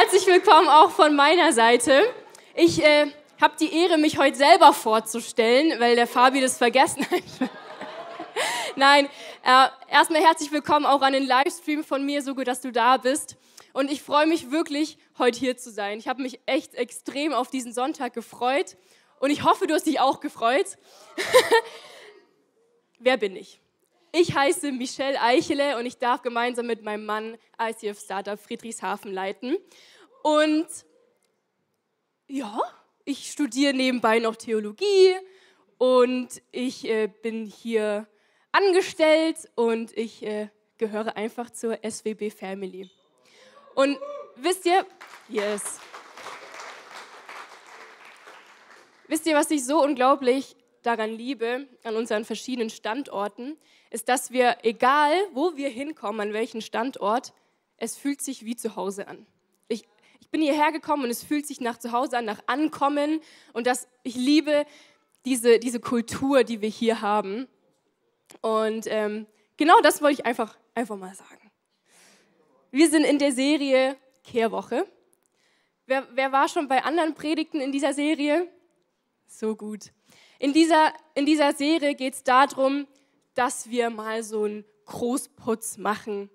Herzlich willkommen auch von meiner Seite. Ich äh, habe die Ehre, mich heute selber vorzustellen, weil der Fabi das vergessen hat. Nein, äh, erstmal herzlich willkommen auch an den Livestream von mir, so gut, dass du da bist. Und ich freue mich wirklich, heute hier zu sein. Ich habe mich echt extrem auf diesen Sonntag gefreut und ich hoffe, du hast dich auch gefreut. Wer bin ich? Ich heiße Michelle Eichele und ich darf gemeinsam mit meinem Mann ICF Startup Friedrichshafen leiten. Und ja, ich studiere nebenbei noch Theologie und ich äh, bin hier angestellt und ich äh, gehöre einfach zur SWB Family. Und wisst ihr, yes. Wisst ihr, was ich so unglaublich daran liebe, an unseren verschiedenen Standorten, ist, dass wir, egal wo wir hinkommen, an welchen Standort, es fühlt sich wie zu Hause an. Ich, ich bin hierher gekommen und es fühlt sich nach zu Hause an, nach Ankommen und das, ich liebe diese, diese Kultur, die wir hier haben. Und ähm, genau das wollte ich einfach, einfach mal sagen. Wir sind in der Serie Kehrwoche. Wer, wer war schon bei anderen Predigten in dieser Serie? So gut. In dieser, in dieser Serie geht es darum, dass wir mal so einen Großputz machen.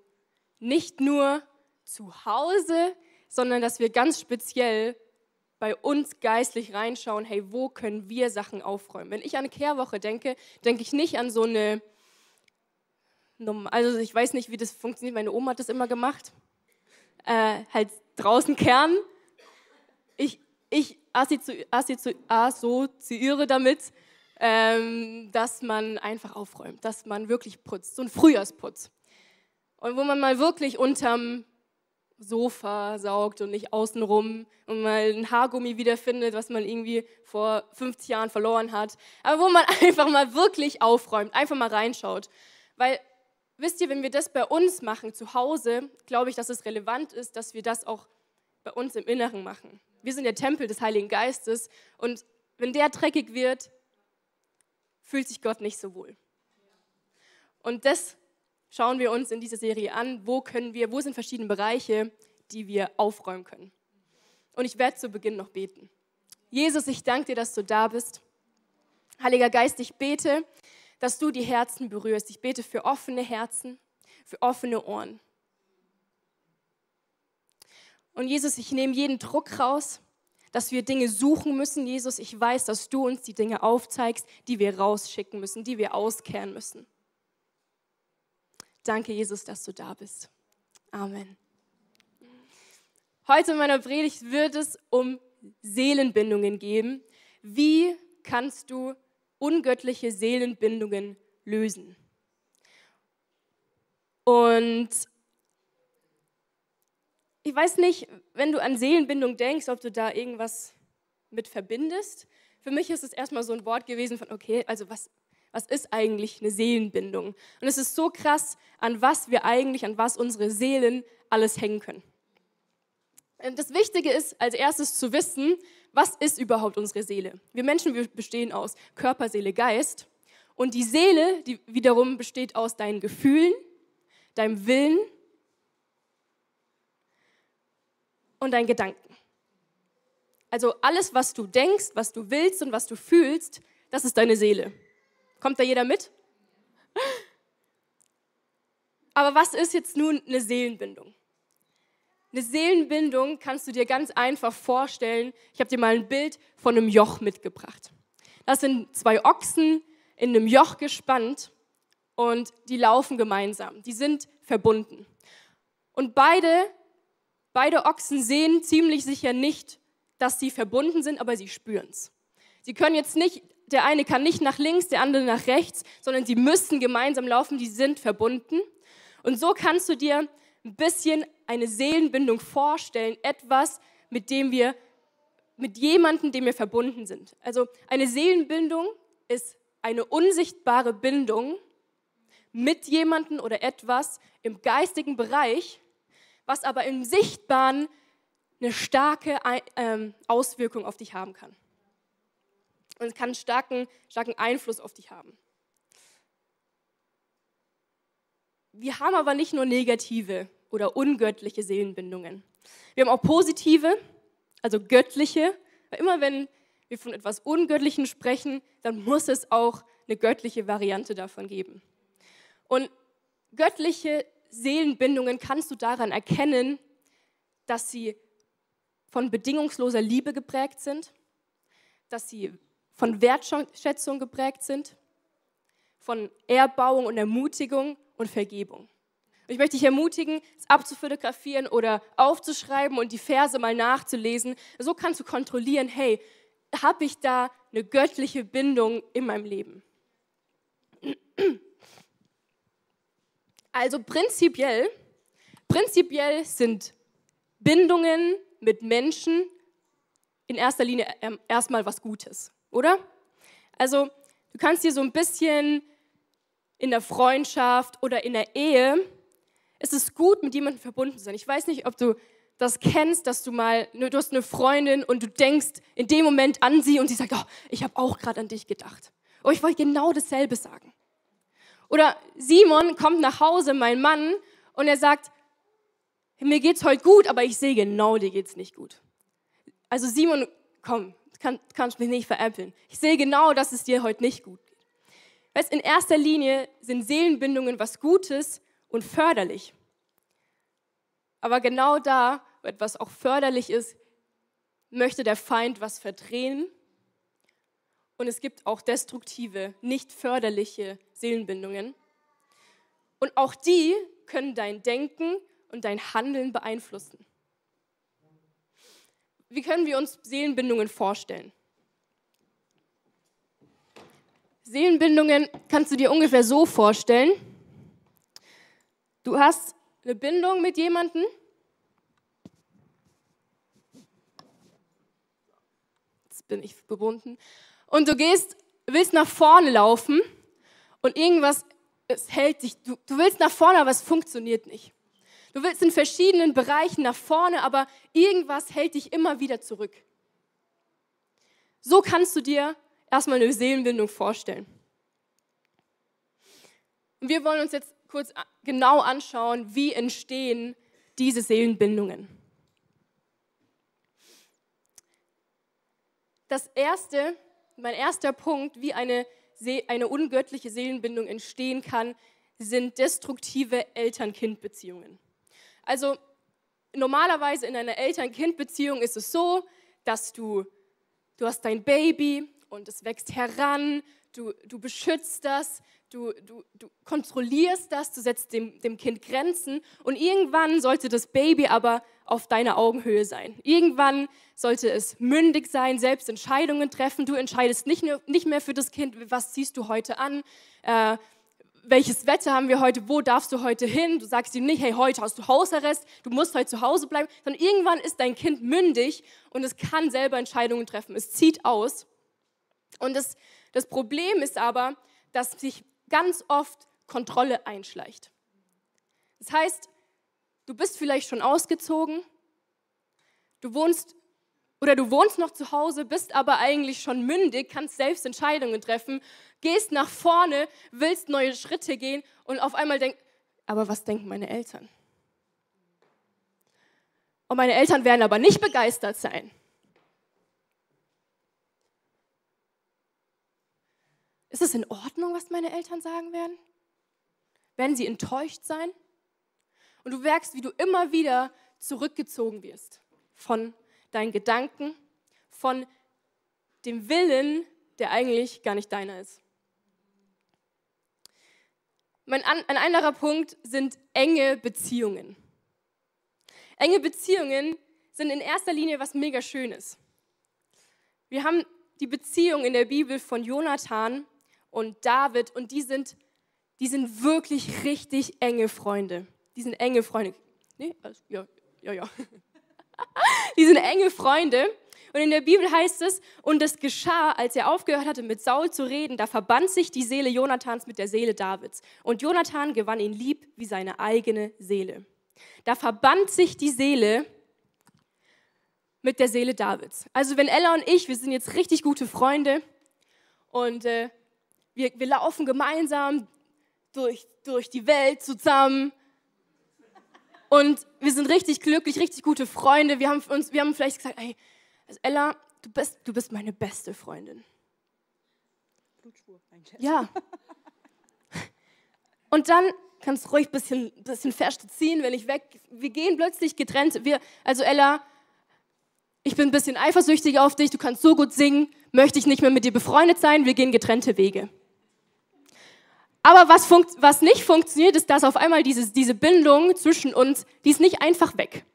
Nicht nur zu Hause, sondern dass wir ganz speziell bei uns geistlich reinschauen, hey, wo können wir Sachen aufräumen? Wenn ich an eine Kehrwoche denke, denke ich nicht an so eine, also ich weiß nicht, wie das funktioniert, meine Oma hat das immer gemacht, äh, halt draußen kehren. Ich, ich assoziiere damit, ähm, dass man einfach aufräumt, dass man wirklich putzt, so ein Frühjahrsputz. Und wo man mal wirklich unterm Sofa saugt und nicht außenrum und mal ein Haargummi wiederfindet, was man irgendwie vor 50 Jahren verloren hat. Aber wo man einfach mal wirklich aufräumt, einfach mal reinschaut. Weil, wisst ihr, wenn wir das bei uns machen, zu Hause, glaube ich, dass es relevant ist, dass wir das auch bei uns im Inneren machen. Wir sind der Tempel des Heiligen Geistes und wenn der dreckig wird, fühlt sich Gott nicht so wohl. Und das schauen wir uns in dieser Serie an. Wo können wir, wo sind verschiedene Bereiche, die wir aufräumen können? Und ich werde zu Beginn noch beten. Jesus, ich danke dir, dass du da bist. Heiliger Geist, ich bete, dass du die Herzen berührst. Ich bete für offene Herzen, für offene Ohren. Und Jesus, ich nehme jeden Druck raus, dass wir Dinge suchen müssen. Jesus, ich weiß, dass du uns die Dinge aufzeigst, die wir rausschicken müssen, die wir auskehren müssen. Danke, Jesus, dass du da bist. Amen. Heute in meiner Predigt wird es um Seelenbindungen gehen. Wie kannst du ungöttliche Seelenbindungen lösen? Und ich weiß nicht, wenn du an Seelenbindung denkst, ob du da irgendwas mit verbindest. Für mich ist es erstmal so ein Wort gewesen von, okay, also was, was ist eigentlich eine Seelenbindung? Und es ist so krass, an was wir eigentlich, an was unsere Seelen alles hängen können. Das Wichtige ist als erstes zu wissen, was ist überhaupt unsere Seele? Wir Menschen wir bestehen aus Körper, Seele, Geist. Und die Seele, die wiederum besteht aus deinen Gefühlen, deinem Willen und deinen Gedanken. Also alles, was du denkst, was du willst und was du fühlst, das ist deine Seele. Kommt da jeder mit? Aber was ist jetzt nun eine Seelenbindung? Eine Seelenbindung kannst du dir ganz einfach vorstellen. Ich habe dir mal ein Bild von einem Joch mitgebracht. Das sind zwei Ochsen in einem Joch gespannt und die laufen gemeinsam. Die sind verbunden. Und beide Beide Ochsen sehen ziemlich sicher nicht, dass sie verbunden sind, aber sie spüren es. Sie können jetzt nicht, der eine kann nicht nach links, der andere nach rechts, sondern sie müssen gemeinsam laufen, die sind verbunden. Und so kannst du dir ein bisschen eine Seelenbindung vorstellen, etwas, mit dem wir, mit jemandem, dem wir verbunden sind. Also eine Seelenbindung ist eine unsichtbare Bindung mit jemandem oder etwas im geistigen Bereich, was aber im Sichtbaren eine starke ähm, Auswirkung auf dich haben kann. Und es kann einen starken, starken Einfluss auf dich haben. Wir haben aber nicht nur negative oder ungöttliche Seelenbindungen. Wir haben auch positive, also göttliche. Weil immer wenn wir von etwas Ungöttlichen sprechen, dann muss es auch eine göttliche Variante davon geben. Und göttliche Seelenbindungen kannst du daran erkennen, dass sie von bedingungsloser Liebe geprägt sind, dass sie von Wertschätzung geprägt sind, von Erbauung und Ermutigung und Vergebung. Ich möchte dich ermutigen, es abzufotografieren oder aufzuschreiben und die Verse mal nachzulesen. So kannst du kontrollieren, hey, habe ich da eine göttliche Bindung in meinem Leben? Also prinzipiell, prinzipiell sind Bindungen mit Menschen in erster Linie ähm, erstmal was Gutes, oder? Also du kannst dir so ein bisschen in der Freundschaft oder in der Ehe, es ist gut, mit jemandem verbunden zu sein. Ich weiß nicht, ob du das kennst, dass du mal, ne, du hast eine Freundin und du denkst in dem Moment an sie und sie sagt, oh, ich habe auch gerade an dich gedacht. Oh, ich wollte genau dasselbe sagen. Oder Simon kommt nach Hause, mein Mann, und er sagt, mir geht's heute gut, aber ich sehe genau, dir geht's nicht gut. Also Simon, komm, kann, kannst mich nicht veräppeln. Ich sehe genau, dass es dir heute nicht gut geht. Weißt, in erster Linie sind Seelenbindungen was Gutes und förderlich. Aber genau da, wo etwas auch förderlich ist, möchte der Feind was verdrehen. Und es gibt auch destruktive, nicht förderliche Seelenbindungen. Und auch die können dein Denken und dein Handeln beeinflussen. Wie können wir uns Seelenbindungen vorstellen? Seelenbindungen kannst du dir ungefähr so vorstellen. Du hast eine Bindung mit jemandem. Jetzt bin ich gebunden. Und du gehst, willst nach vorne laufen und irgendwas es hält dich. Du, du willst nach vorne, aber es funktioniert nicht. Du willst in verschiedenen Bereichen nach vorne, aber irgendwas hält dich immer wieder zurück. So kannst du dir erstmal eine Seelenbindung vorstellen. Und wir wollen uns jetzt kurz genau anschauen, wie entstehen diese Seelenbindungen. Das erste, mein erster Punkt, wie eine, eine ungöttliche Seelenbindung entstehen kann, sind destruktive Eltern-Kind-Beziehungen. Also normalerweise in einer Eltern-Kind-Beziehung ist es so, dass du, du hast dein Baby und es wächst heran, du, du beschützt das, du, du, du kontrollierst das, du setzt dem, dem Kind Grenzen und irgendwann sollte das Baby aber auf deiner Augenhöhe sein. Irgendwann sollte es mündig sein, selbst Entscheidungen treffen. Du entscheidest nicht, nicht mehr für das Kind, was ziehst du heute an, äh, welches Wetter haben wir heute, wo darfst du heute hin? Du sagst ihm nicht, hey, heute hast du Hausarrest, du musst heute zu Hause bleiben, sondern irgendwann ist dein Kind mündig und es kann selber Entscheidungen treffen. Es zieht aus. Und das, das Problem ist aber, dass sich ganz oft Kontrolle einschleicht. Das heißt, du bist vielleicht schon ausgezogen, du wohnst oder du wohnst noch zu Hause, bist aber eigentlich schon mündig, kannst selbst Entscheidungen treffen, gehst nach vorne, willst neue Schritte gehen und auf einmal denkst, aber was denken meine Eltern? Und meine Eltern werden aber nicht begeistert sein. Ist es in Ordnung, was meine Eltern sagen werden? Werden sie enttäuscht sein? Und du merkst, wie du immer wieder zurückgezogen wirst von deinen Gedanken, von dem Willen, der eigentlich gar nicht deiner ist. Mein an, ein anderer Punkt sind enge Beziehungen. Enge Beziehungen sind in erster Linie was mega Schönes. Wir haben die Beziehung in der Bibel von Jonathan und David und die sind, die sind wirklich richtig enge Freunde. Die sind enge Freunde. Nee, ja, ja, ja. Die sind enge Freunde. Und in der Bibel heißt es, und es geschah, als er aufgehört hatte, mit Saul zu reden, da verband sich die Seele Jonathans mit der Seele Davids. Und Jonathan gewann ihn lieb wie seine eigene Seele. Da verband sich die Seele mit der Seele Davids. Also wenn Ella und ich, wir sind jetzt richtig gute Freunde und äh, wir, wir laufen gemeinsam durch, durch die Welt zusammen Und wir sind richtig glücklich, richtig gute Freunde. Wir haben, uns, wir haben vielleicht gesagt, ey, also Ella, du bist, du bist meine beste Freundin. Ja. Und dann kannst du ruhig ein bisschen, bisschen fest ziehen, wenn ich weg. Wir gehen plötzlich getrennt. Wir, also Ella, ich bin ein bisschen eifersüchtig auf dich, du kannst so gut singen, möchte ich nicht mehr mit dir befreundet sein, wir gehen getrennte Wege. Aber was, was nicht funktioniert, ist, dass auf einmal dieses, diese Bindung zwischen uns, die ist nicht einfach weg.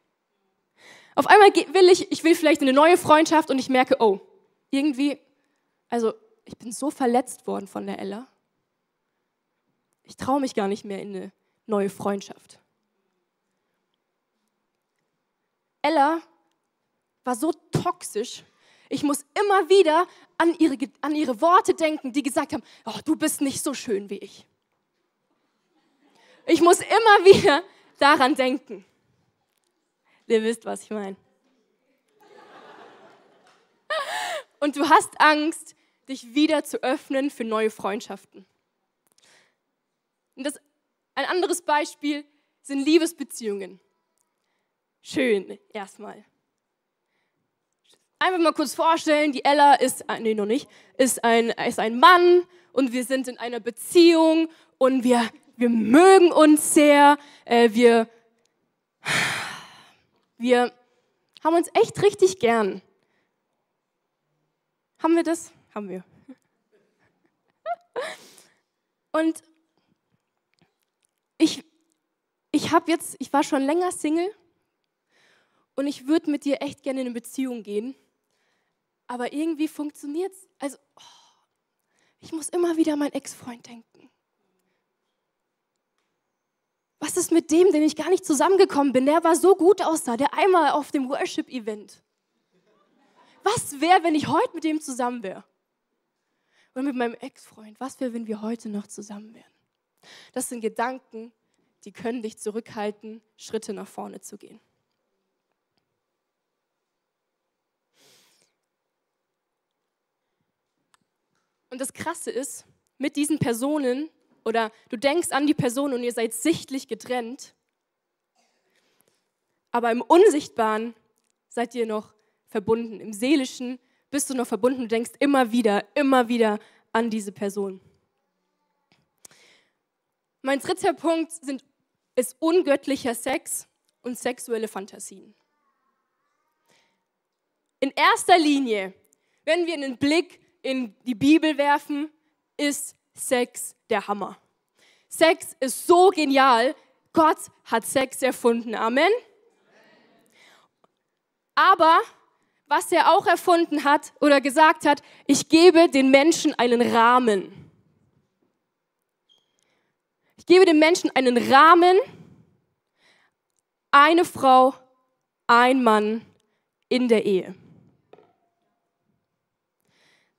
Auf einmal will ich, ich will vielleicht eine neue Freundschaft und ich merke, oh, irgendwie, also ich bin so verletzt worden von der Ella. Ich traue mich gar nicht mehr in eine neue Freundschaft. Ella war so toxisch. Ich muss immer wieder an ihre, an ihre Worte denken, die gesagt haben, oh, du bist nicht so schön wie ich. Ich muss immer wieder daran denken. Ihr wisst, was ich meine. Und du hast Angst, dich wieder zu öffnen für neue Freundschaften. Und das, ein anderes Beispiel sind Liebesbeziehungen. Schön, erstmal. Einfach mal kurz vorstellen, die Ella ist, äh, nee, noch nicht, ist ein, ist ein Mann und wir sind in einer Beziehung und wir, wir mögen uns sehr, äh, wir, wir haben uns echt richtig gern. Haben wir das? Haben wir. Und ich, ich habe jetzt, ich war schon länger Single und ich würde mit dir echt gerne in eine Beziehung gehen aber irgendwie funktioniert es. Also, oh, ich muss immer wieder an meinen Ex-Freund denken. Was ist mit dem, den ich gar nicht zusammengekommen bin? Der war so gut aussah, der einmal auf dem Worship-Event. Was wäre, wenn ich heute mit dem zusammen wäre? Oder mit meinem Ex-Freund? Was wäre, wenn wir heute noch zusammen wären? Das sind Gedanken, die können dich zurückhalten, Schritte nach vorne zu gehen. Und das Krasse ist, mit diesen Personen oder du denkst an die Person und ihr seid sichtlich getrennt, aber im Unsichtbaren seid ihr noch verbunden. Im Seelischen bist du noch verbunden. Du denkst immer wieder, immer wieder an diese Person. Mein dritter Punkt sind, ist ungöttlicher Sex und sexuelle Fantasien. In erster Linie, wenn wir einen Blick in die Bibel werfen, ist Sex der Hammer. Sex ist so genial. Gott hat Sex erfunden. Amen. Aber was er auch erfunden hat oder gesagt hat, ich gebe den Menschen einen Rahmen. Ich gebe den Menschen einen Rahmen, eine Frau, ein Mann in der Ehe.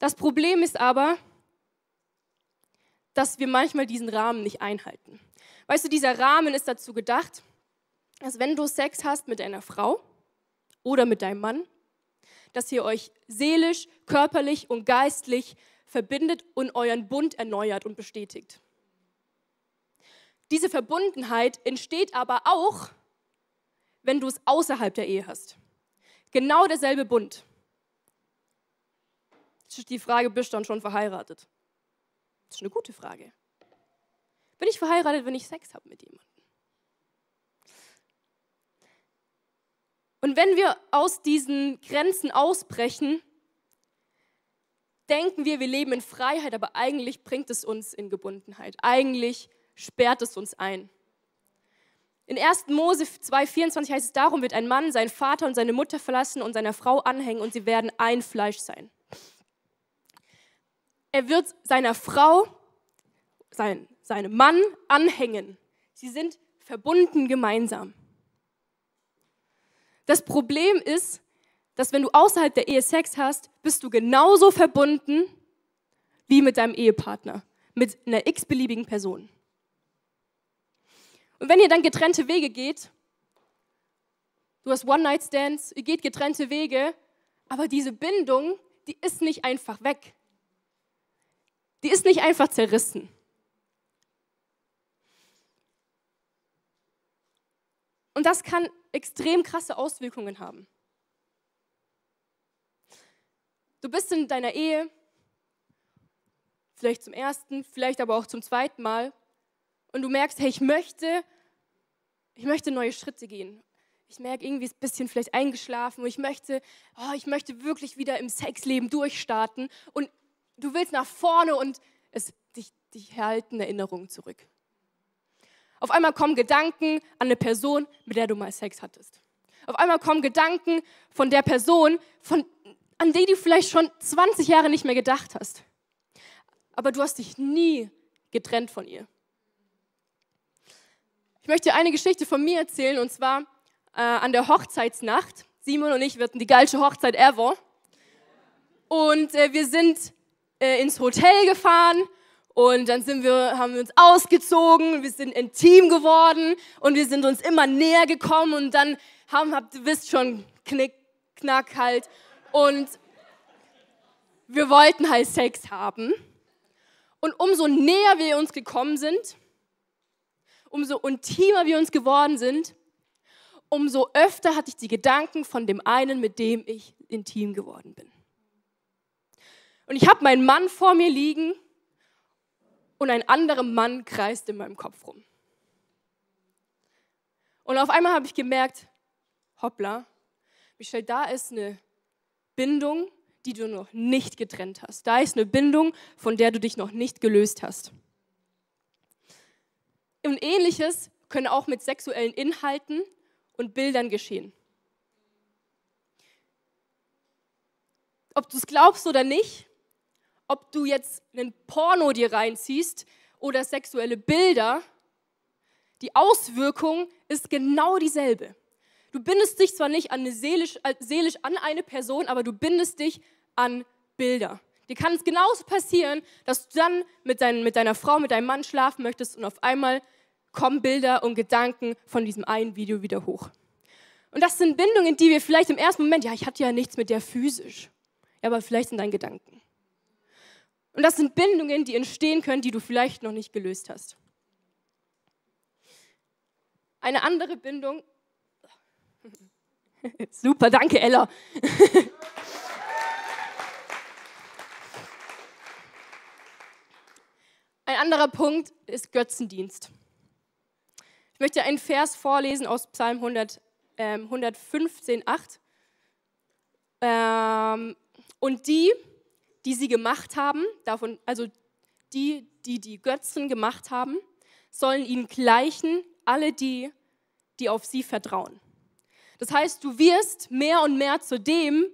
Das Problem ist aber, dass wir manchmal diesen Rahmen nicht einhalten. Weißt du, dieser Rahmen ist dazu gedacht, dass wenn du Sex hast mit einer Frau oder mit deinem Mann, dass ihr euch seelisch, körperlich und geistlich verbindet und euren Bund erneuert und bestätigt. Diese Verbundenheit entsteht aber auch, wenn du es außerhalb der Ehe hast. Genau derselbe Bund die Frage, bist du dann schon verheiratet? Das ist eine gute Frage. Bin ich verheiratet, wenn ich Sex habe mit jemandem? Und wenn wir aus diesen Grenzen ausbrechen, denken wir, wir leben in Freiheit, aber eigentlich bringt es uns in Gebundenheit. Eigentlich sperrt es uns ein. In 1. Mose 2,24 heißt es, darum wird ein Mann seinen Vater und seine Mutter verlassen und seiner Frau anhängen und sie werden ein Fleisch sein. Er wird seiner Frau, sein, seinem Mann anhängen. Sie sind verbunden gemeinsam. Das Problem ist, dass wenn du außerhalb der Ehe Sex hast, bist du genauso verbunden wie mit deinem Ehepartner, mit einer x-beliebigen Person. Und wenn ihr dann getrennte Wege geht, du hast One-Night-Stands, ihr geht getrennte Wege, aber diese Bindung, die ist nicht einfach weg. Die ist nicht einfach zerrissen. Und das kann extrem krasse Auswirkungen haben. Du bist in deiner Ehe, vielleicht zum ersten, vielleicht aber auch zum zweiten Mal, und du merkst, hey, ich möchte, ich möchte neue Schritte gehen. Ich merke irgendwie ist ein bisschen vielleicht eingeschlafen und ich möchte, oh, ich möchte wirklich wieder im Sexleben durchstarten und du willst nach vorne und es dich, dich halten Erinnerungen zurück. Auf einmal kommen Gedanken an eine Person, mit der du mal Sex hattest. Auf einmal kommen Gedanken von der Person, von, an die du vielleicht schon 20 Jahre nicht mehr gedacht hast. Aber du hast dich nie getrennt von ihr. Ich möchte eine Geschichte von mir erzählen und zwar äh, an der Hochzeitsnacht. Simon und ich wirten die geilste Hochzeit ever. Und äh, wir sind äh, ins Hotel gefahren und dann sind wir, haben wir uns ausgezogen, wir sind intim geworden und wir sind uns immer näher gekommen und dann haben, habt ihr wisst schon, Knick, Knack halt. Und wir wollten halt Sex haben. Und umso näher wir uns gekommen sind, umso intimer wir uns geworden sind, umso öfter hatte ich die Gedanken von dem einen, mit dem ich intim geworden bin. Und ich habe meinen Mann vor mir liegen und ein anderer Mann kreist in meinem Kopf rum. Und auf einmal habe ich gemerkt, hoppla, Michelle, da ist eine Bindung, die du noch nicht getrennt hast. Da ist eine Bindung, von der du dich noch nicht gelöst hast. Und ähnliches können auch mit sexuellen Inhalten und Bildern geschehen. Ob du es glaubst oder nicht, ob du jetzt einen Porno dir reinziehst oder sexuelle Bilder, die Auswirkung ist genau dieselbe. Du bindest dich zwar nicht an seelisch, äh, seelisch an eine Person, aber du bindest dich an Bilder. Dir kann es genauso passieren, dass du dann mit, dein, mit deiner Frau, mit deinem Mann schlafen möchtest und auf einmal kommen Bilder und Gedanken von diesem einen Video wieder hoch. Und das sind Bindungen, die wir vielleicht im ersten Moment, ja, ich hatte ja nichts mit der physisch, ja, aber vielleicht sind deine Gedanken. Und das sind Bindungen, die entstehen können, die du vielleicht noch nicht gelöst hast. Eine andere Bindung Super, danke Ella. Ein anderer Punkt ist Götzendienst. Ich möchte einen Vers vorlesen aus Psalm 100, äh, 115, 8. Ähm, und die, die sie gemacht haben, davon, also die, die die Götzen gemacht haben, sollen ihnen gleichen, alle die, die auf sie vertrauen. Das heißt, du wirst mehr und mehr zu dem,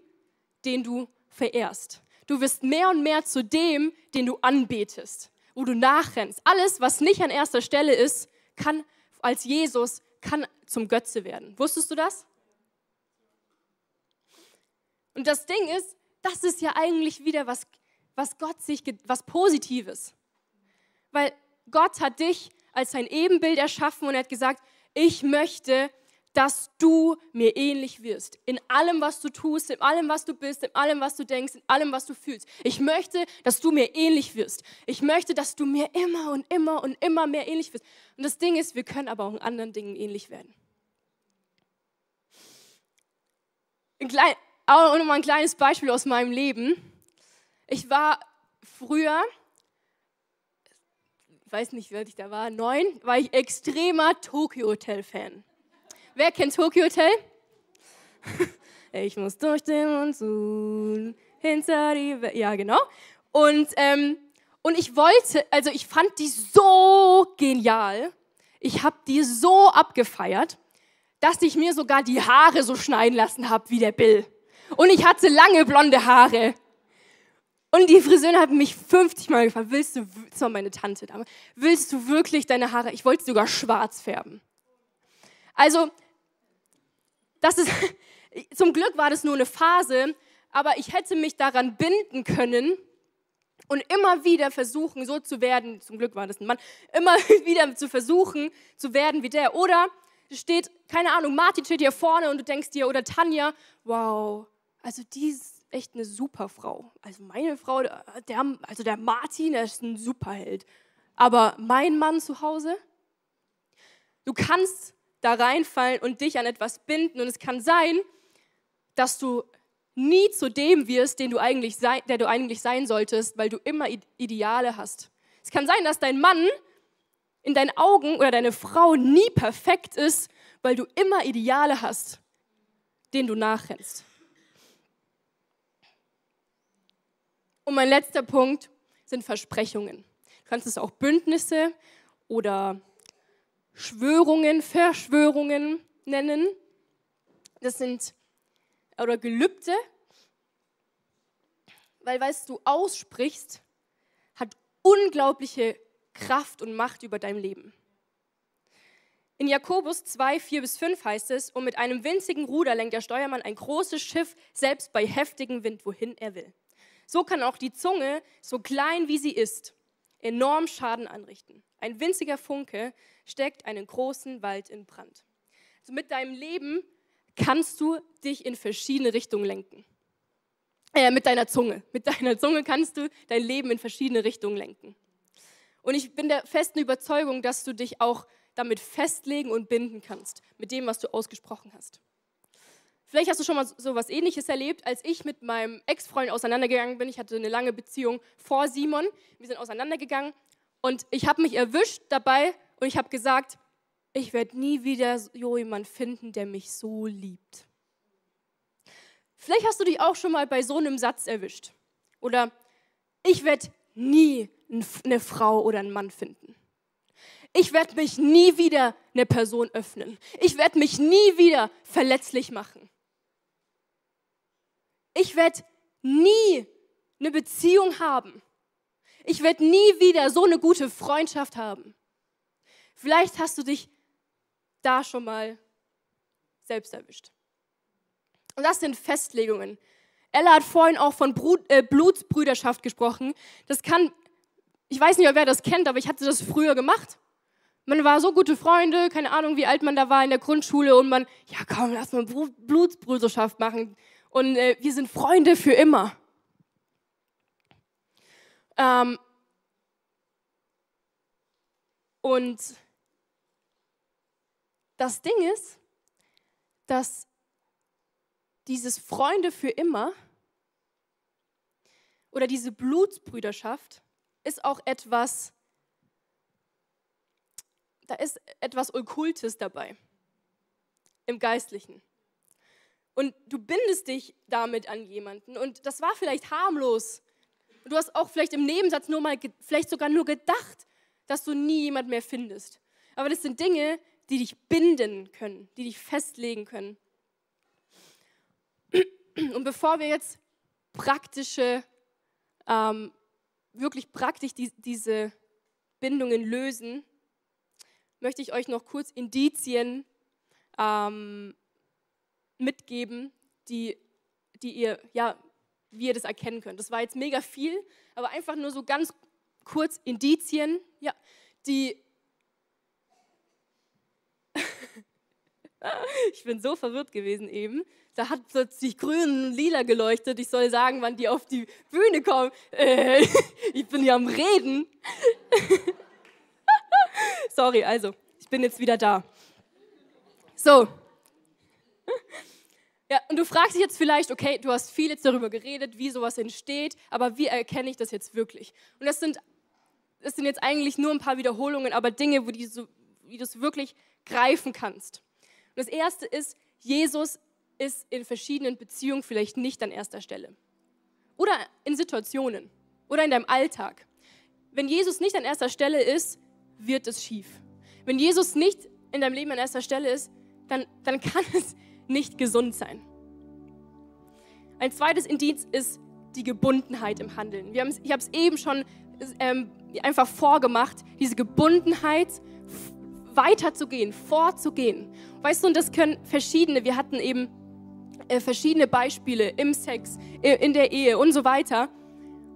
den du verehrst. Du wirst mehr und mehr zu dem, den du anbetest, wo du nachrennst. Alles, was nicht an erster Stelle ist, kann als Jesus kann zum Götze werden. Wusstest du das? Und das Ding ist, das ist ja eigentlich wieder was, was Gott sich, was Positives. Weil Gott hat dich als sein Ebenbild erschaffen und er hat gesagt, ich möchte, dass du mir ähnlich wirst. In allem, was du tust, in allem, was du bist, in allem, was du denkst, in allem, was du fühlst. Ich möchte, dass du mir ähnlich wirst. Ich möchte, dass du mir immer und immer und immer mehr ähnlich wirst. Und das Ding ist, wir können aber auch in anderen Dingen ähnlich werden. Ein klein, auch noch mal ein kleines Beispiel aus meinem Leben. Ich war früher, weiß nicht, wie alt ich da war, neun, war ich extremer Tokyo Hotel Fan. Wer kennt Tokyo Hotel? ich muss durch den Monsun hinter die Welt. Ja, genau. Und, ähm, und ich wollte, also ich fand die so genial. Ich habe die so abgefeiert, dass ich mir sogar die Haare so schneiden lassen habe wie der Bill. Und ich hatte lange blonde Haare. Und die Friseurin hat mich 50 Mal gefragt, willst du, das war meine Tante damals, willst du wirklich deine Haare, ich wollte sogar schwarz färben. Also das ist, zum Glück war das nur eine Phase, aber ich hätte mich daran binden können und immer wieder versuchen, so zu werden, zum Glück war das ein Mann, immer wieder zu versuchen, zu werden wie der. Oder steht, keine Ahnung, Martin steht hier vorne und du denkst dir, oder Tanja, wow, also die ist echt eine super Frau. Also meine Frau, der, also der Martin, der ist ein Superheld. Aber mein Mann zu Hause, du kannst da reinfallen und dich an etwas binden. Und es kann sein, dass du nie zu dem wirst, den du eigentlich sei, der du eigentlich sein solltest, weil du immer Ideale hast. Es kann sein, dass dein Mann in deinen Augen oder deine Frau nie perfekt ist, weil du immer Ideale hast, denen du nachrennst. Und mein letzter Punkt sind Versprechungen. Du kannst es auch Bündnisse oder Schwörungen, Verschwörungen nennen. Das sind oder Gelübde, weil was du aussprichst, hat unglaubliche Kraft und Macht über dein Leben. In Jakobus 2, 4 bis 5 heißt es, und mit einem winzigen Ruder lenkt der Steuermann ein großes Schiff, selbst bei heftigem Wind, wohin er will. So kann auch die Zunge, so klein wie sie ist, enorm Schaden anrichten. Ein winziger Funke steckt einen großen Wald in Brand. Also mit deinem Leben kannst du dich in verschiedene Richtungen lenken. Äh, mit deiner Zunge. Mit deiner Zunge kannst du dein Leben in verschiedene Richtungen lenken. Und ich bin der festen Überzeugung, dass du dich auch damit festlegen und binden kannst, mit dem, was du ausgesprochen hast. Vielleicht hast du schon mal so was Ähnliches erlebt, als ich mit meinem Ex-Freund auseinandergegangen bin. Ich hatte eine lange Beziehung vor Simon. Wir sind auseinandergegangen und ich habe mich erwischt dabei und ich habe gesagt, ich werde nie wieder so jemanden finden, der mich so liebt. Vielleicht hast du dich auch schon mal bei so einem Satz erwischt. Oder ich werde nie eine Frau oder einen Mann finden. Ich werde mich nie wieder eine Person öffnen. Ich werde mich nie wieder verletzlich machen. Ich werde nie eine Beziehung haben. Ich werde nie wieder so eine gute Freundschaft haben. Vielleicht hast du dich da schon mal selbst erwischt. Und das sind Festlegungen. Ella hat vorhin auch von Brut, äh, Blutsbrüderschaft gesprochen. Das kann, ich weiß nicht, wer das kennt, aber ich hatte das früher gemacht. Man war so gute Freunde, keine Ahnung, wie alt man da war in der Grundschule und man, ja komm, lass mal Blutsbrüderschaft machen. Und äh, wir sind Freunde für immer. Ähm, und das Ding ist, dass dieses Freunde für immer oder diese Blutsbrüderschaft ist auch etwas, da ist etwas Okkultes dabei im Geistlichen. Und du bindest dich damit an jemanden und das war vielleicht harmlos. Du hast auch vielleicht im Nebensatz nur mal, vielleicht sogar nur gedacht, dass du nie jemand mehr findest. Aber das sind Dinge, die dich binden können, die dich festlegen können. Und bevor wir jetzt praktische, ähm, wirklich praktisch die, diese Bindungen lösen, möchte ich euch noch kurz Indizien ähm, mitgeben, die, die ihr, ja, wie ihr das erkennen könnt. Das war jetzt mega viel, aber einfach nur so ganz kurz Indizien, ja, die Ich bin so verwirrt gewesen eben. Da hat plötzlich grün und lila geleuchtet. Ich soll sagen, wann die auf die Bühne kommen. Äh, ich bin ja am Reden. Sorry, also, ich bin jetzt wieder da. So. Ja, und du fragst dich jetzt vielleicht, okay, du hast viel jetzt darüber geredet, wie sowas entsteht, aber wie erkenne ich das jetzt wirklich? Und das sind, das sind jetzt eigentlich nur ein paar Wiederholungen, aber Dinge, wo die so, wie du es wirklich greifen kannst. Und das erste ist, Jesus ist in verschiedenen Beziehungen vielleicht nicht an erster Stelle. Oder in Situationen oder in deinem Alltag. Wenn Jesus nicht an erster Stelle ist, wird es schief. Wenn Jesus nicht in deinem Leben an erster Stelle ist, dann, dann kann es nicht gesund sein. Ein zweites Indiz ist die Gebundenheit im Handeln. Wir ich habe es eben schon ähm, einfach vorgemacht, diese Gebundenheit weiterzugehen, vorzugehen. Weißt du, und das können verschiedene, wir hatten eben äh, verschiedene Beispiele im Sex, in der Ehe und so weiter.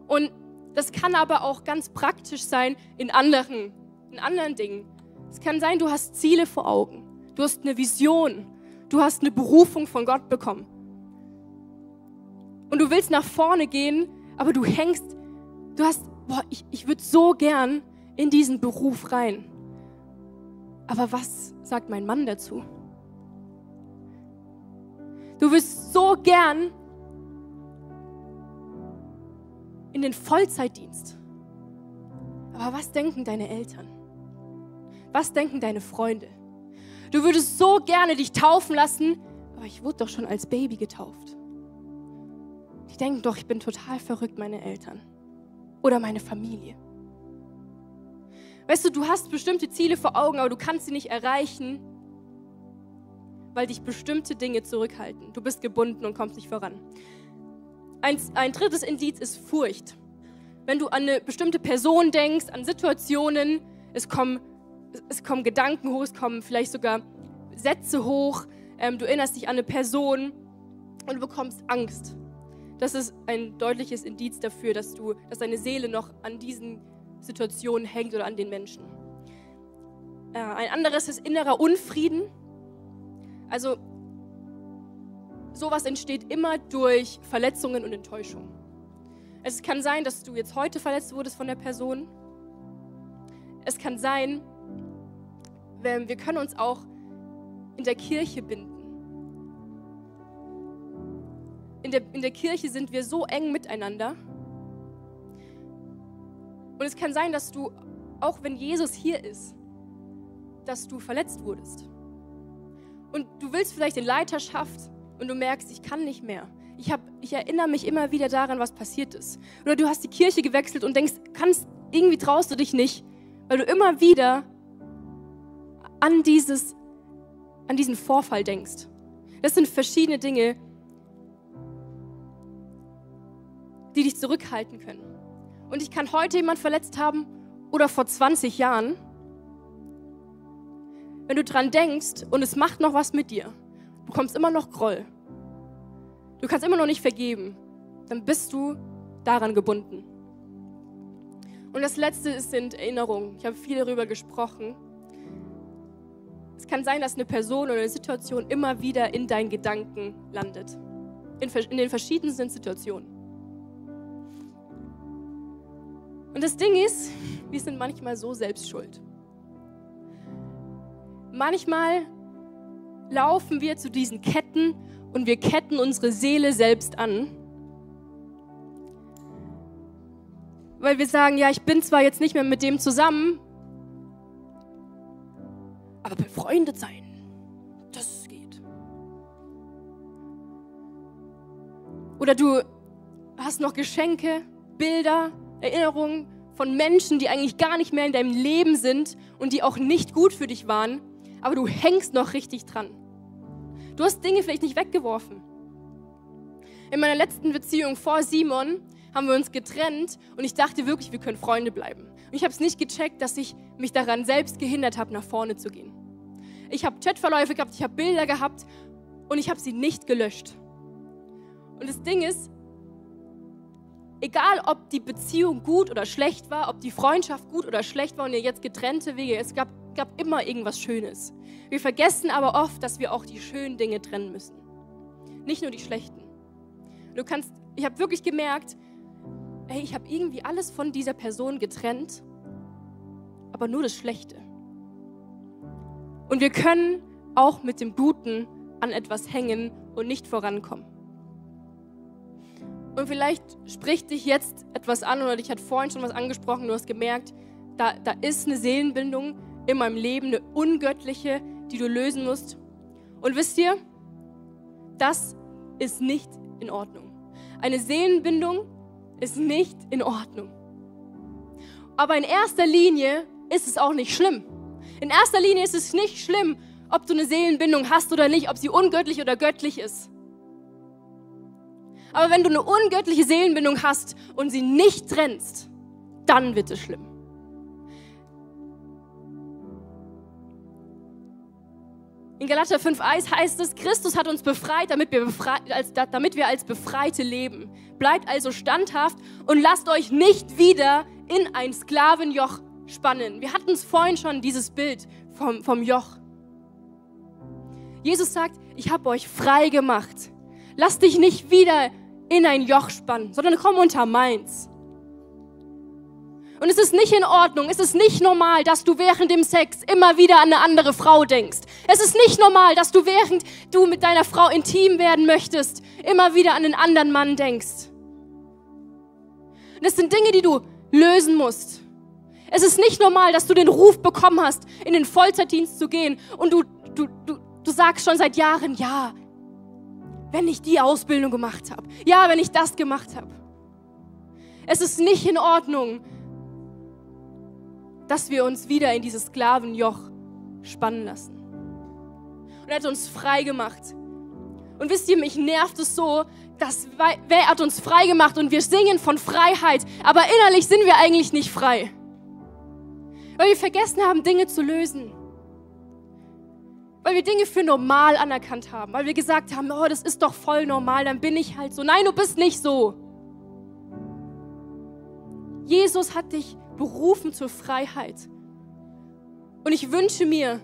Und das kann aber auch ganz praktisch sein in anderen, in anderen Dingen. Es kann sein, du hast Ziele vor Augen, du hast eine Vision, du hast eine Berufung von Gott bekommen. Und du willst nach vorne gehen, aber du hängst, du hast, boah, ich, ich würde so gern in diesen Beruf rein Aber was sagt mein Mann dazu? Du wirst so gern in den Vollzeitdienst. Aber was denken deine Eltern? Was denken deine Freunde? Du würdest so gerne dich taufen lassen, aber ich wurde doch schon als Baby getauft. Die denken doch, ich bin total verrückt, meine Eltern oder meine Familie. Weißt du, du hast bestimmte Ziele vor Augen, aber du kannst sie nicht erreichen, weil dich bestimmte Dinge zurückhalten. Du bist gebunden und kommst nicht voran. Ein, ein drittes Indiz ist Furcht. Wenn du an eine bestimmte Person denkst, an Situationen, es kommen, es kommen Gedanken hoch, es kommen vielleicht sogar Sätze hoch, ähm, du erinnerst dich an eine Person und du bekommst Angst. Das ist ein deutliches Indiz dafür, dass, du, dass deine Seele noch an diesen Situationen hängt oder an den Menschen. Äh, ein anderes ist innerer Unfrieden. Also sowas entsteht immer durch Verletzungen und Enttäuschungen. Es kann sein, dass du jetzt heute verletzt wurdest von der Person. Es kann sein, wir können uns auch in der Kirche binden. In der, in der Kirche sind wir so eng miteinander. Und es kann sein, dass du, auch wenn Jesus hier ist, dass du verletzt wurdest. Und du willst vielleicht in Leiterschaft und du merkst, ich kann nicht mehr. Ich, hab, ich erinnere mich immer wieder daran, was passiert ist. Oder du hast die Kirche gewechselt und denkst, kannst, irgendwie traust du dich nicht, weil du immer wieder an, dieses, an diesen Vorfall denkst. Das sind verschiedene Dinge, die dich zurückhalten können. Und ich kann heute jemand verletzt haben oder vor 20 Jahren. Wenn du dran denkst und es macht noch was mit dir, du bekommst immer noch Groll, du kannst immer noch nicht vergeben, dann bist du daran gebunden. Und das Letzte sind Erinnerungen. Ich habe viel darüber gesprochen. Es kann sein, dass eine Person oder eine Situation immer wieder in deinen Gedanken landet. In, in den verschiedensten Situationen. Und das Ding ist, wir sind manchmal so selbst schuld. Manchmal laufen wir zu diesen Ketten und wir ketten unsere Seele selbst an. Weil wir sagen, ja, ich bin zwar jetzt nicht mehr mit dem zusammen, aber befreundet sein, das geht. Oder du hast noch Geschenke, Bilder, Erinnerungen von Menschen, die eigentlich gar nicht mehr in deinem Leben sind und die auch nicht gut für dich waren, aber du hängst noch richtig dran. Du hast Dinge vielleicht nicht weggeworfen. In meiner letzten Beziehung vor Simon haben wir uns getrennt und ich dachte wirklich, wir können Freunde bleiben. Und ich habe es nicht gecheckt, dass ich mich daran selbst gehindert habe, nach vorne zu gehen. Ich habe Chatverläufe gehabt, ich habe Bilder gehabt und ich habe sie nicht gelöscht. Und das Ding ist, egal ob die Beziehung gut oder schlecht war, ob die Freundschaft gut oder schlecht war und ihr jetzt getrennte Wege, es gab gab immer irgendwas Schönes. Wir vergessen aber oft, dass wir auch die schönen Dinge trennen müssen. Nicht nur die schlechten. Du kannst, ich habe wirklich gemerkt, hey, ich habe irgendwie alles von dieser Person getrennt, aber nur das Schlechte. Und wir können auch mit dem Guten an etwas hängen und nicht vorankommen. Und vielleicht spricht dich jetzt etwas an oder dich hat vorhin schon was angesprochen, du hast gemerkt, da, da ist eine Seelenbindung, in meinem Leben, eine ungöttliche, die du lösen musst. Und wisst ihr, das ist nicht in Ordnung. Eine Seelenbindung ist nicht in Ordnung. Aber in erster Linie ist es auch nicht schlimm. In erster Linie ist es nicht schlimm, ob du eine Seelenbindung hast oder nicht, ob sie ungöttlich oder göttlich ist. Aber wenn du eine ungöttliche Seelenbindung hast und sie nicht trennst, dann wird es schlimm. In Galater 5 heißt es, Christus hat uns befreit damit, wir befreit, als, damit wir als Befreite leben. Bleibt also standhaft und lasst euch nicht wieder in ein Sklavenjoch spannen. Wir hatten es vorhin schon, dieses Bild vom, vom Joch. Jesus sagt, ich habe euch frei gemacht. Lass dich nicht wieder in ein Joch spannen, sondern komm unter meins. Und es ist nicht in Ordnung, es ist nicht normal, dass du während dem Sex immer wieder an eine andere Frau denkst. Es ist nicht normal, dass du während du mit deiner Frau intim werden möchtest, immer wieder an einen anderen Mann denkst. Und das sind Dinge, die du lösen musst. Es ist nicht normal, dass du den Ruf bekommen hast, in den Vollzeitdienst zu gehen und du, du, du, du sagst schon seit Jahren, ja, wenn ich die Ausbildung gemacht habe, ja, wenn ich das gemacht habe. Es ist nicht in Ordnung, dass wir uns wieder in dieses Sklavenjoch spannen lassen. Und er hat uns frei gemacht. Und wisst ihr, mich nervt es so, dass wer hat uns frei gemacht und wir singen von Freiheit, aber innerlich sind wir eigentlich nicht frei. Weil wir vergessen haben, Dinge zu lösen. Weil wir Dinge für normal anerkannt haben. Weil wir gesagt haben, oh, das ist doch voll normal, dann bin ich halt so. Nein, du bist nicht so. Jesus hat dich berufen zur Freiheit. Und ich wünsche mir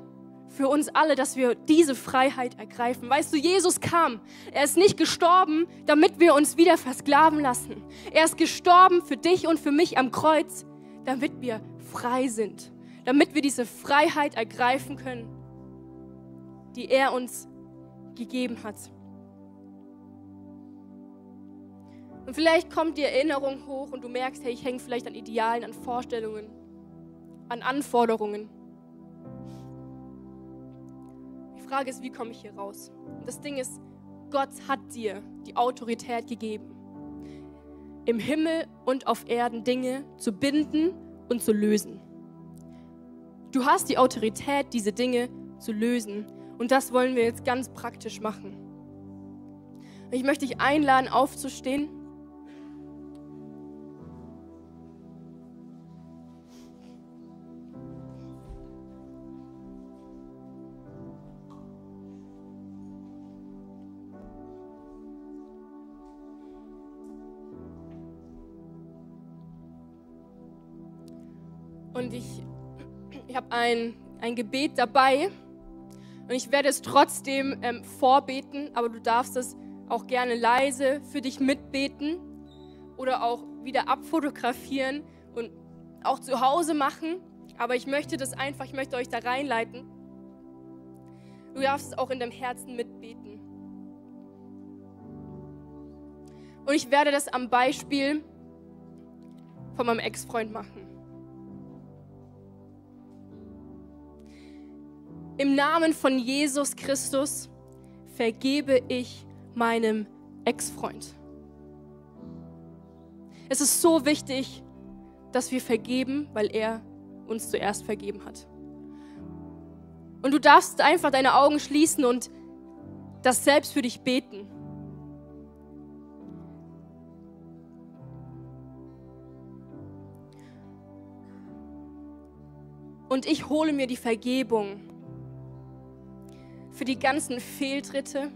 für uns alle, dass wir diese Freiheit ergreifen. Weißt du, Jesus kam. Er ist nicht gestorben, damit wir uns wieder versklaven lassen. Er ist gestorben für dich und für mich am Kreuz, damit wir frei sind. Damit wir diese Freiheit ergreifen können, die er uns gegeben hat. Und vielleicht kommt die Erinnerung hoch und du merkst, hey, ich hänge vielleicht an Idealen, an Vorstellungen, an Anforderungen. Die Frage ist, wie komme ich hier raus? Und das Ding ist, Gott hat dir die Autorität gegeben, im Himmel und auf Erden Dinge zu binden und zu lösen. Du hast die Autorität, diese Dinge zu lösen. Und das wollen wir jetzt ganz praktisch machen. Ich möchte dich einladen, aufzustehen. Ein, ein Gebet dabei und ich werde es trotzdem ähm, vorbeten, aber du darfst es auch gerne leise für dich mitbeten oder auch wieder abfotografieren und auch zu Hause machen. Aber ich möchte das einfach, ich möchte euch da reinleiten. Du darfst es auch in deinem Herzen mitbeten. Und ich werde das am Beispiel von meinem Ex-Freund machen. Im Namen von Jesus Christus vergebe ich meinem Ex-Freund. Es ist so wichtig, dass wir vergeben, weil er uns zuerst vergeben hat. Und du darfst einfach deine Augen schließen und das selbst für dich beten. Und ich hole mir die Vergebung für die ganzen Fehltritte,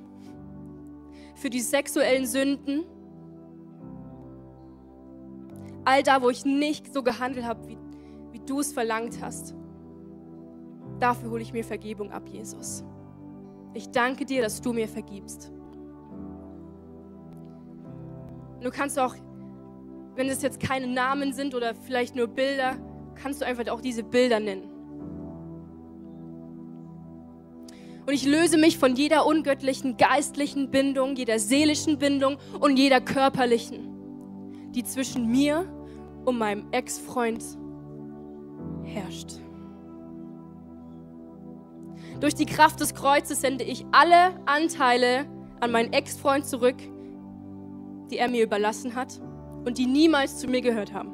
für die sexuellen Sünden, all da, wo ich nicht so gehandelt habe, wie, wie du es verlangt hast. Dafür hole ich mir Vergebung ab, Jesus. Ich danke dir, dass du mir vergibst. Du kannst auch, wenn es jetzt keine Namen sind oder vielleicht nur Bilder, kannst du einfach auch diese Bilder nennen. Und ich löse mich von jeder ungöttlichen geistlichen Bindung, jeder seelischen Bindung und jeder körperlichen, die zwischen mir und meinem Ex-Freund herrscht. Durch die Kraft des Kreuzes sende ich alle Anteile an meinen Ex-Freund zurück, die er mir überlassen hat und die niemals zu mir gehört haben.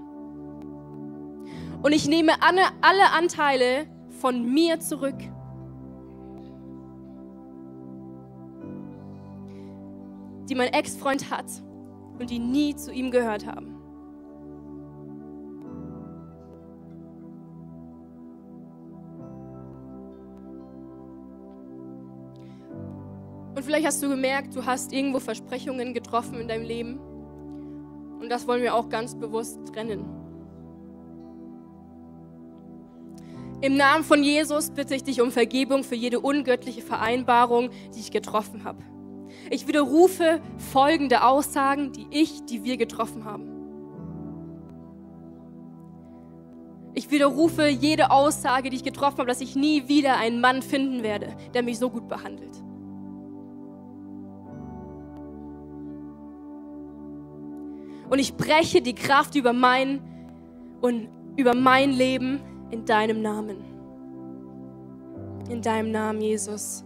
Und ich nehme alle, Anteile von mir zurück die mein Ex-Freund hat und die nie zu ihm gehört haben. Und vielleicht hast du gemerkt, du hast irgendwo Versprechungen getroffen in deinem Leben. Und das wollen wir auch ganz bewusst trennen. Im Namen von Jesus bitte ich dich um Vergebung für jede ungöttliche Vereinbarung, die ich getroffen habe. Ich widerrufe folgende Aussagen, die ich, die wir getroffen haben. Ich widerrufe jede Aussage, die ich getroffen habe, dass ich nie wieder einen Mann finden werde, der mich so gut behandelt. Und ich breche die Kraft über mein und über mein Leben in deinem Namen. In deinem Namen, Jesus.